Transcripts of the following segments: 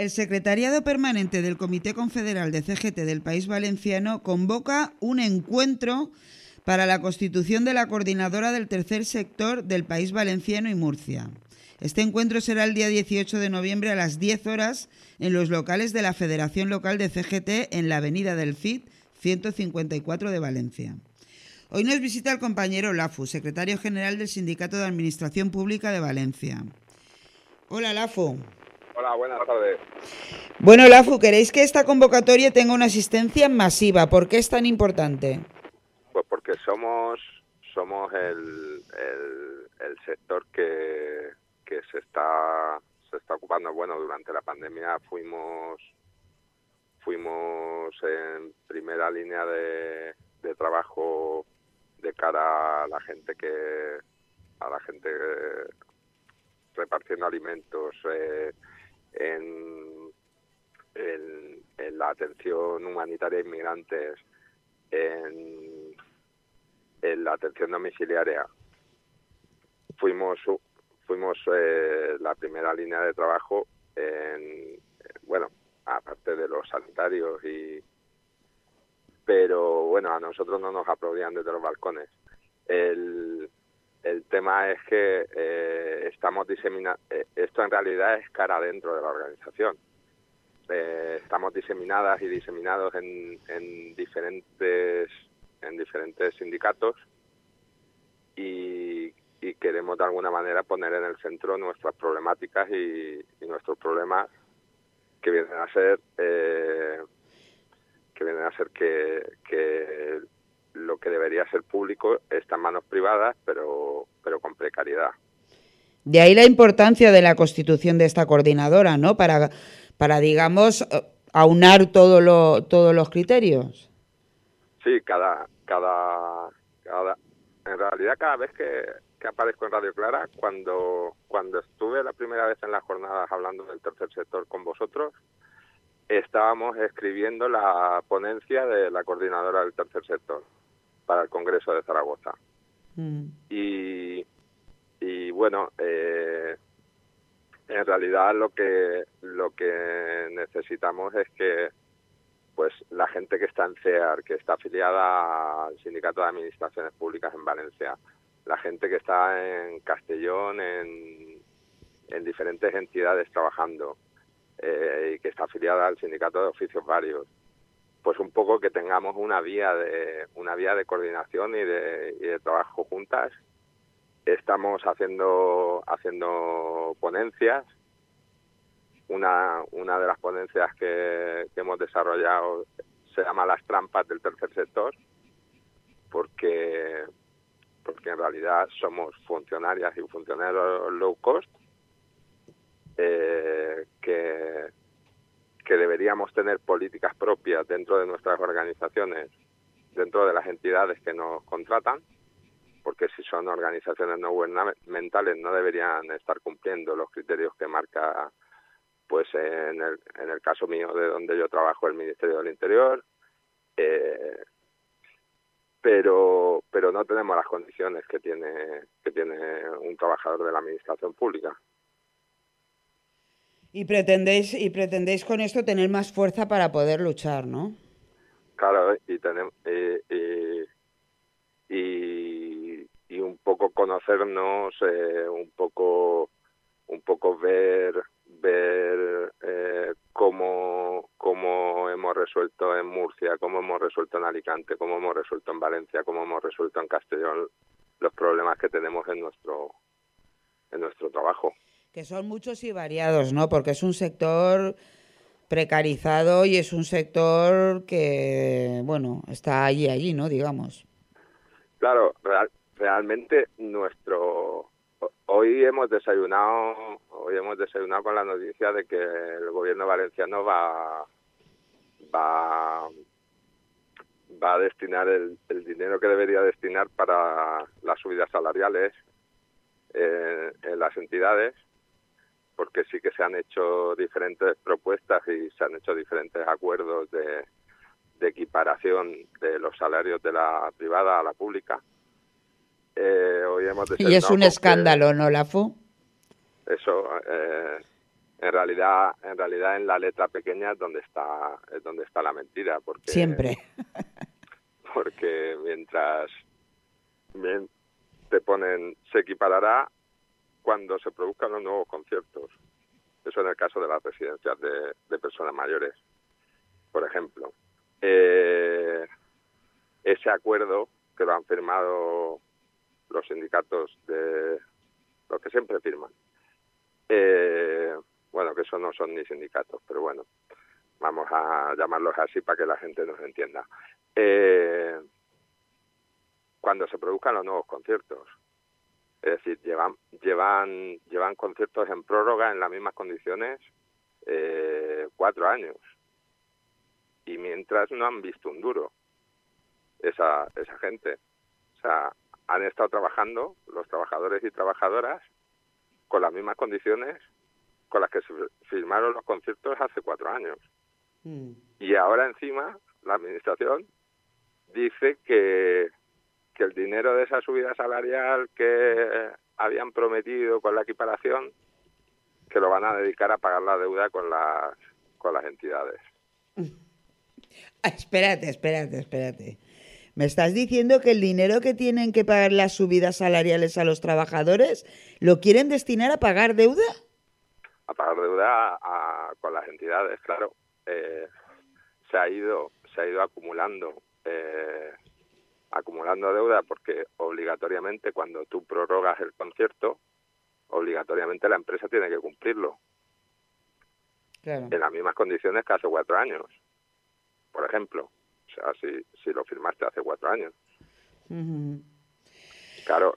El secretariado permanente del Comité Confederal de CGT del País Valenciano convoca un encuentro para la constitución de la coordinadora del tercer sector del País Valenciano y Murcia. Este encuentro será el día 18 de noviembre a las 10 horas en los locales de la Federación Local de CGT en la Avenida del CID 154 de Valencia. Hoy nos visita el compañero Lafu, secretario general del Sindicato de Administración Pública de Valencia. Hola, Lafu. Hola, buenas tardes. Bueno, Lafu, ¿queréis que esta convocatoria tenga una asistencia masiva? ¿Por qué es tan importante? Pues porque somos somos el, el, sector que, que se está se está ocupando. Bueno, durante la pandemia fuimos fuimos en primera línea de, de trabajo de cara a la gente que a la gente repartiendo alimentos eh, en, en, la atención humanitaria a inmigrantes en, en la atención domiciliaria. Fuimos fuimos eh, la primera línea de trabajo en bueno aparte de los sanitarios y pero bueno a nosotros no nos aplaudían desde los balcones. El, el tema es que eh, estamos diseminando, eh, esto en realidad es cara dentro de la organización. Eh, estamos diseminadas y diseminados en, en, diferentes en diferentes sindicatos y, queremos de alguna manera poner en el centro nuestras problemáticas y, nuestros problemas que vienen a ser que vienen a ser que, que lo que debería ser público está en manos privadas, pero, pero con precariedad. De ahí la importancia de la constitución de esta coordinadora, ¿no? Para, para digamos, aunar todo lo, todos los criterios. Sí, cada, cada, cada, en realidad cada vez que, que aparezco en Radio Clara, cuando, cuando estuve la primera vez en las jornadas hablando del tercer sector con vosotros, estábamos escribiendo la ponencia de la coordinadora del tercer sector para el Congreso de Zaragoza. Mm. Y, y bueno, eh, en realidad lo que lo que necesitamos es que pues la gente que está en CEAR, que está afiliada al Sindicato de Administraciones Públicas en Valencia, la gente que está en Castellón, en, en diferentes entidades trabajando eh, y que está afiliada al Sindicato de Oficios Varios, pues un poco que tengamos una vía de una vía de coordinación y de, trabajo juntas estamos haciendo haciendo ponencias. Una una de las ponencias que, hemos desarrollado se llama las trampas del tercer sector porque porque en realidad somos funcionarias y funcionarios low cost eh, que que deberíamos tener políticas propias dentro de nuestras organizaciones, dentro de las entidades que nos contratan, porque si son organizaciones no gubernamentales no deberían estar cumpliendo los criterios que marca, pues en el, en el caso mío de donde yo trabajo, el Ministerio del Interior, eh, pero pero no tenemos las condiciones que tiene que tiene un trabajador de la administración pública. Y pretendéis, y pretendéis con esto tener más fuerza para poder luchar, ¿no? Claro, y tenemos y, y, y, un poco conocernos, eh, un poco un poco ver ver eh, cómo, cómo hemos resuelto en Murcia, cómo hemos resuelto en Alicante, cómo hemos resuelto en Valencia, cómo hemos resuelto en Castellón los problemas que tenemos en nuestro en nuestro trabajo que son muchos y variados, ¿no? Porque es un sector precarizado y es un sector que, bueno, está allí, allí, ¿no? Digamos. Claro, realmente nuestro hoy hemos desayunado hoy hemos desayunado con la noticia de que el gobierno valenciano va va va a destinar el, dinero que debería destinar para las subidas salariales en las entidades porque sí que se han hecho diferentes propuestas y se han hecho diferentes acuerdos de, equiparación de los salarios de la privada a la pública. Eh, hoy hemos y es un escándalo, ¿no, Lafu? Eso, eh, en realidad en realidad en la letra pequeña es donde está es donde está la mentira porque siempre. porque mientras te ponen se equiparará cuando se produzcan los nuevos conciertos. Eso en el caso de las residencias de, personas mayores por ejemplo. Eh, ese acuerdo que lo han firmado los sindicatos de los que siempre firman. Eh, bueno, que eso no son ni sindicatos, pero bueno, vamos a llamarlos así para que la gente nos entienda. Eh, cuando se produzcan los nuevos conciertos, es decir, llevan llevan llevan conciertos en prórroga en las mismas condiciones eh, cuatro años. Y mientras no han visto un duro esa esa gente, o sea, han estado trabajando los trabajadores y trabajadoras con las mismas condiciones con las que se firmaron los conciertos hace cuatro años. Mm. Y ahora encima la administración dice que, que el dinero de esa subida salarial que habían prometido con la equiparación, que lo van a dedicar a pagar la deuda con las, con las entidades. espérate, espérate, espérate. ¿Me estás diciendo que el dinero que tienen que pagar las subidas salariales a los trabajadores lo quieren destinar a pagar deuda? a pagar deuda con las entidades, claro. Eh, se ha ido se ha ido acumulando eh, acumulando deuda porque obligatoriamente cuando tú prorrogas el concierto obligatoriamente la empresa tiene que cumplirlo en las mismas condiciones que hace cuatro años por ejemplo o sea si, si lo firmaste hace cuatro años. Claro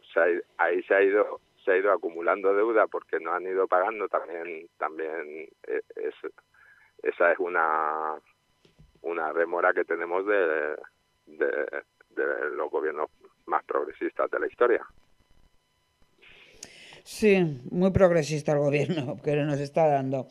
ahí se ha ido se ha ido acumulando deuda porque no han ido pagando también también eh, es, esa es una una remora que tenemos de, de, los gobiernos más progresistas de la historia. Sí muy progresista el gobierno que nos está dando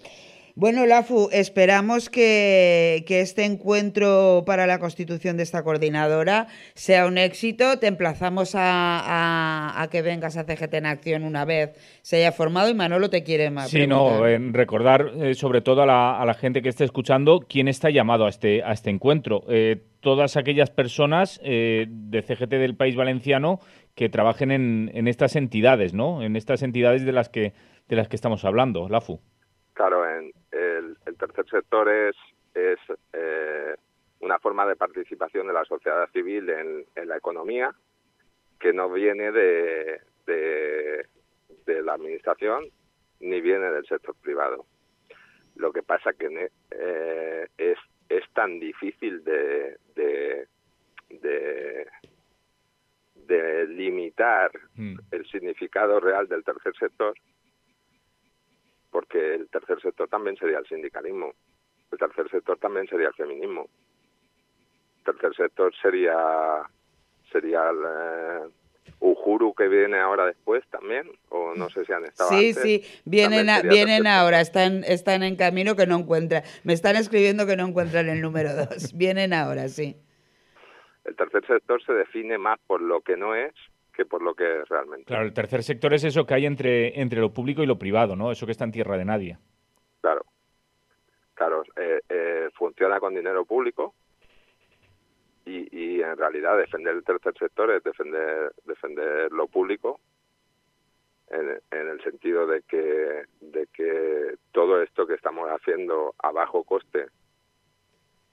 bueno, Lafu, esperamos que, este encuentro para la constitución de esta coordinadora sea un éxito. Te emplazamos a, que vengas a CGT en acción una vez se haya formado y Manolo te quiere más. Sí, no, recordar eh, sobre todo a la, gente que esté escuchando quién está llamado a este, a este encuentro. Eh, todas aquellas personas eh, de CGT del País Valenciano que trabajen en, en estas entidades, ¿no? En estas entidades de las que, de las que estamos hablando, Lafu. Claro, en el, tercer sector es, es eh, una forma de participación de la sociedad civil en, la economía que no viene de, de, la administración ni viene del sector privado. Lo que pasa que eh, es, es tan difícil de, de, de, limitar mm. el significado real del tercer sector porque el tercer sector también sería el sindicalismo, el tercer sector también sería el feminismo, el tercer sector sería sería el uh, Ujuru que viene ahora después también, o no sé si han estado Sí, sí, vienen, vienen ahora, están, están en camino que no encuentran, me están escribiendo que no encuentran el número dos, vienen ahora, sí. El tercer sector se define más por lo que no es que por lo que es realmente. Claro, el tercer sector es eso que hay entre, entre lo público y lo privado, ¿no? Eso que está en tierra de nadie. Claro, claro, eh, eh, funciona con dinero público y, y en realidad defender el tercer sector es defender, defender lo público en, en, el sentido de que, de que todo esto que estamos haciendo a bajo coste,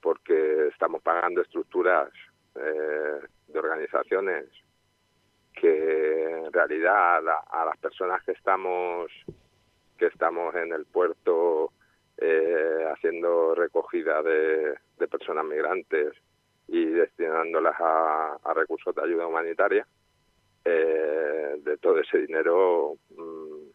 porque estamos pagando estructuras eh, de organizaciones que en realidad a, las personas que estamos que estamos en el puerto eh, haciendo recogida de, personas migrantes y destinándolas a, recursos de ayuda humanitaria eh, de todo ese dinero mm,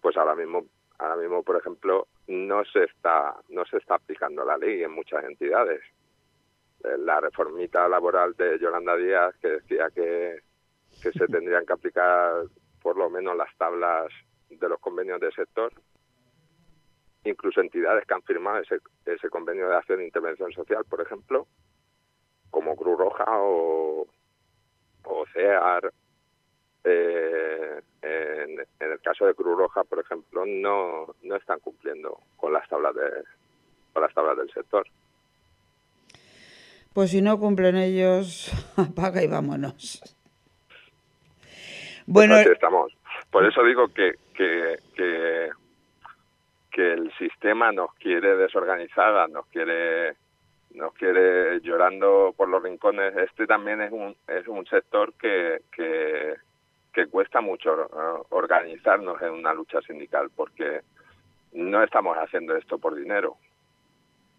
pues ahora mismo ahora mismo por ejemplo no se está no se está aplicando la ley en muchas entidades. Eh, la reformita laboral de Yolanda Díaz que decía que que se tendrían que aplicar por lo menos las tablas de los convenios de sector, incluso entidades que han firmado ese, ese convenio de acción e intervención social, por ejemplo, como Cruz Roja o, o CEAR, eh, en, el caso de Cruz Roja, por ejemplo, no, no están cumpliendo con las tablas de con las tablas del sector. Pues si no cumplen ellos, apaga y vámonos. Bueno, estamos. Por eso digo que, que, que, que el sistema nos quiere desorganizada, nos quiere nos quiere llorando por los rincones. Este también es un, es un sector que, que, que cuesta mucho organizarnos en una lucha sindical porque no estamos haciendo esto por dinero.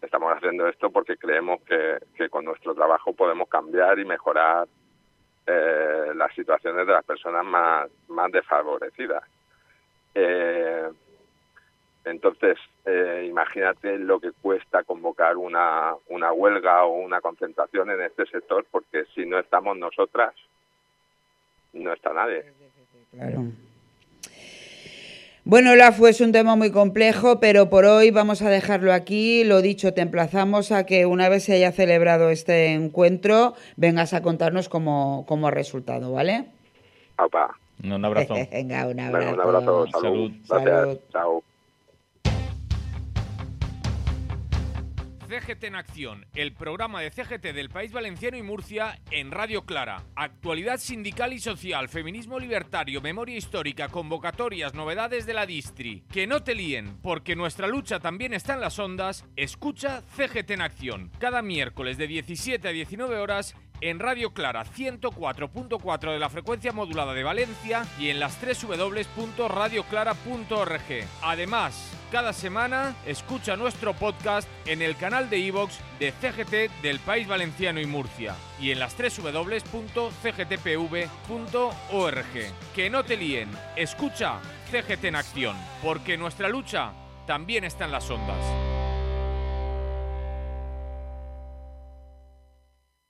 Estamos haciendo esto porque creemos que, que con nuestro trabajo podemos cambiar y mejorar eh, las situaciones de las personas más, más desfavorecidas. Eh, entonces, eh, imagínate lo que cuesta convocar una, una huelga o una concentración en este sector, porque si no estamos nosotras, no está nadie. Claro. Bueno, la fue es un tema muy complejo, pero por hoy vamos a dejarlo aquí. Lo dicho, te emplazamos a que una vez se haya celebrado este encuentro, vengas a contarnos cómo, cómo ha resultado, ¿vale? Un abrazo. Venga, un abrazo. un abrazo. Salud. Gracias. Chao. CGT en Acción, el programa de CGT del País Valenciano y Murcia en Radio Clara. Actualidad sindical y social, feminismo libertario, memoria histórica, convocatorias, novedades de la distri. Que no te líen, porque nuestra lucha también está en las ondas. Escucha CGT en Acción, cada miércoles de 17 a 19 horas en Radio Clara 104.4 de la frecuencia modulada de Valencia y en las 3 www.radioclara.org. Además, cada semana escucha nuestro podcast en el canal de iVox de CGT del País Valenciano y Murcia y en las www.cgtpv.org. Que no te líen, escucha CGT en acción, porque nuestra lucha también está en las ondas.